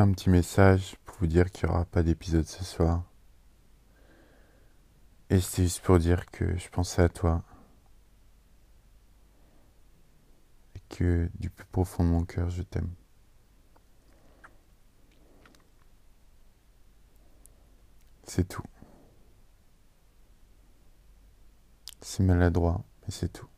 un petit message pour vous dire qu'il n'y aura pas d'épisode ce soir. Et c'est juste pour dire que je pensais à toi. Et que du plus profond de mon cœur, je t'aime. C'est tout. C'est maladroit, mais c'est tout.